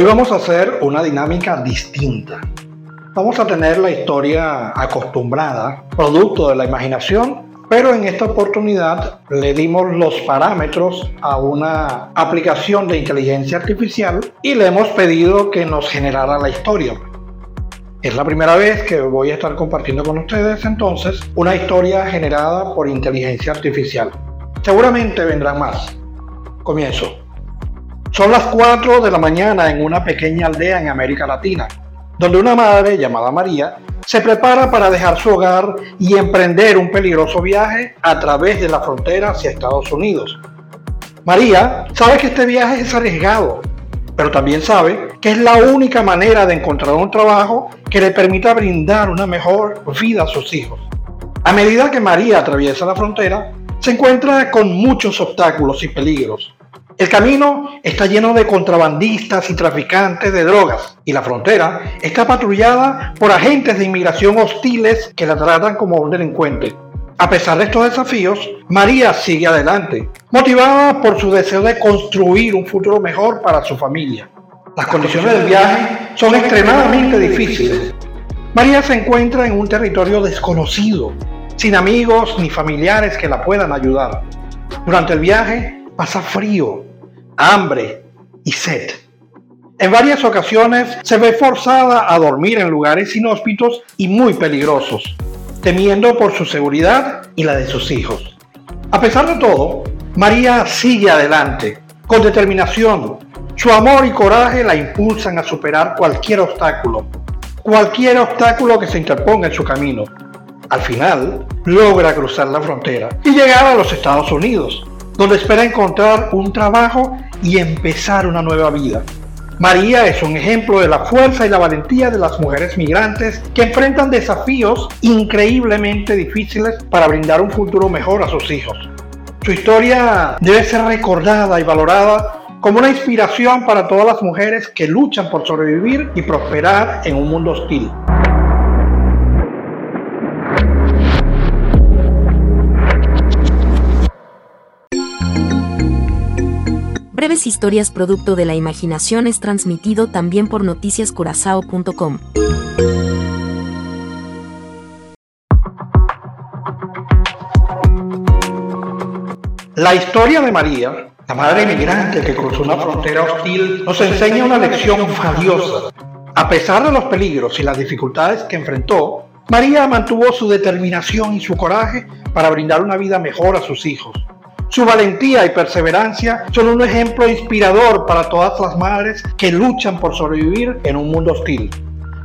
Hoy vamos a hacer una dinámica distinta. Vamos a tener la historia acostumbrada, producto de la imaginación, pero en esta oportunidad le dimos los parámetros a una aplicación de inteligencia artificial y le hemos pedido que nos generara la historia. Es la primera vez que voy a estar compartiendo con ustedes entonces una historia generada por inteligencia artificial. Seguramente vendrán más. Comienzo. Son las 4 de la mañana en una pequeña aldea en América Latina, donde una madre llamada María se prepara para dejar su hogar y emprender un peligroso viaje a través de la frontera hacia Estados Unidos. María sabe que este viaje es arriesgado, pero también sabe que es la única manera de encontrar un trabajo que le permita brindar una mejor vida a sus hijos. A medida que María atraviesa la frontera, se encuentra con muchos obstáculos y peligros. El camino está lleno de contrabandistas y traficantes de drogas y la frontera está patrullada por agentes de inmigración hostiles que la tratan como un delincuente. A pesar de estos desafíos, María sigue adelante, motivada por su deseo de construir un futuro mejor para su familia. Las condiciones del viaje son extremadamente difíciles. María se encuentra en un territorio desconocido, sin amigos ni familiares que la puedan ayudar. Durante el viaje pasa frío, hambre y sed. En varias ocasiones se ve forzada a dormir en lugares inhóspitos y muy peligrosos, temiendo por su seguridad y la de sus hijos. A pesar de todo, María sigue adelante, con determinación. Su amor y coraje la impulsan a superar cualquier obstáculo, cualquier obstáculo que se interponga en su camino. Al final, logra cruzar la frontera y llegar a los Estados Unidos, donde espera encontrar un trabajo y empezar una nueva vida. María es un ejemplo de la fuerza y la valentía de las mujeres migrantes que enfrentan desafíos increíblemente difíciles para brindar un futuro mejor a sus hijos. Su historia debe ser recordada y valorada como una inspiración para todas las mujeres que luchan por sobrevivir y prosperar en un mundo hostil. Breves Historias producto de la imaginación es transmitido también por noticiascurazao.com. La historia de María, la madre inmigrante que cruzó una frontera hostil, nos enseña una lección valiosa. A pesar de los peligros y las dificultades que enfrentó, María mantuvo su determinación y su coraje para brindar una vida mejor a sus hijos. Su valentía y perseverancia son un ejemplo inspirador para todas las madres que luchan por sobrevivir en un mundo hostil.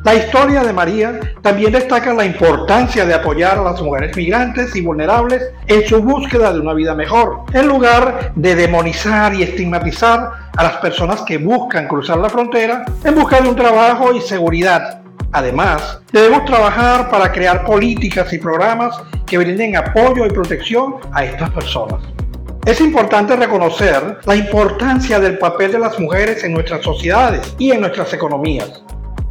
La historia de María también destaca la importancia de apoyar a las mujeres migrantes y vulnerables en su búsqueda de una vida mejor, en lugar de demonizar y estigmatizar a las personas que buscan cruzar la frontera en busca de un trabajo y seguridad. Además, debemos trabajar para crear políticas y programas que brinden apoyo y protección a estas personas. Es importante reconocer la importancia del papel de las mujeres en nuestras sociedades y en nuestras economías.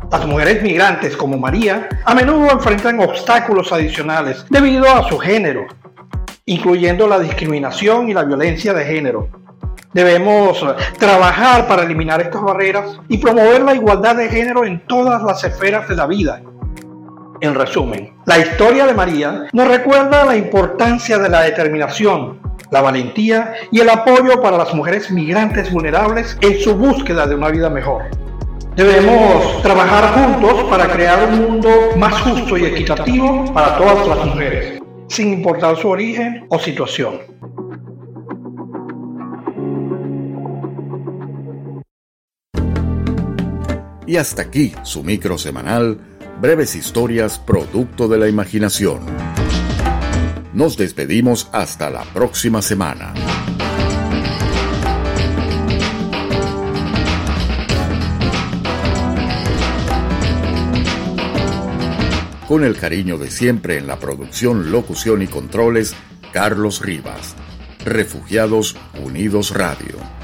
Las mujeres migrantes como María a menudo enfrentan obstáculos adicionales debido a su género, incluyendo la discriminación y la violencia de género. Debemos trabajar para eliminar estas barreras y promover la igualdad de género en todas las esferas de la vida. En resumen, la historia de María nos recuerda la importancia de la determinación, la valentía y el apoyo para las mujeres migrantes vulnerables en su búsqueda de una vida mejor. Debemos trabajar juntos para crear un mundo más justo y equitativo para todas las mujeres, sin importar su origen o situación. Y hasta aquí su micro semanal, breves historias producto de la imaginación. Nos despedimos hasta la próxima semana. Con el cariño de siempre en la producción, locución y controles, Carlos Rivas. Refugiados Unidos Radio.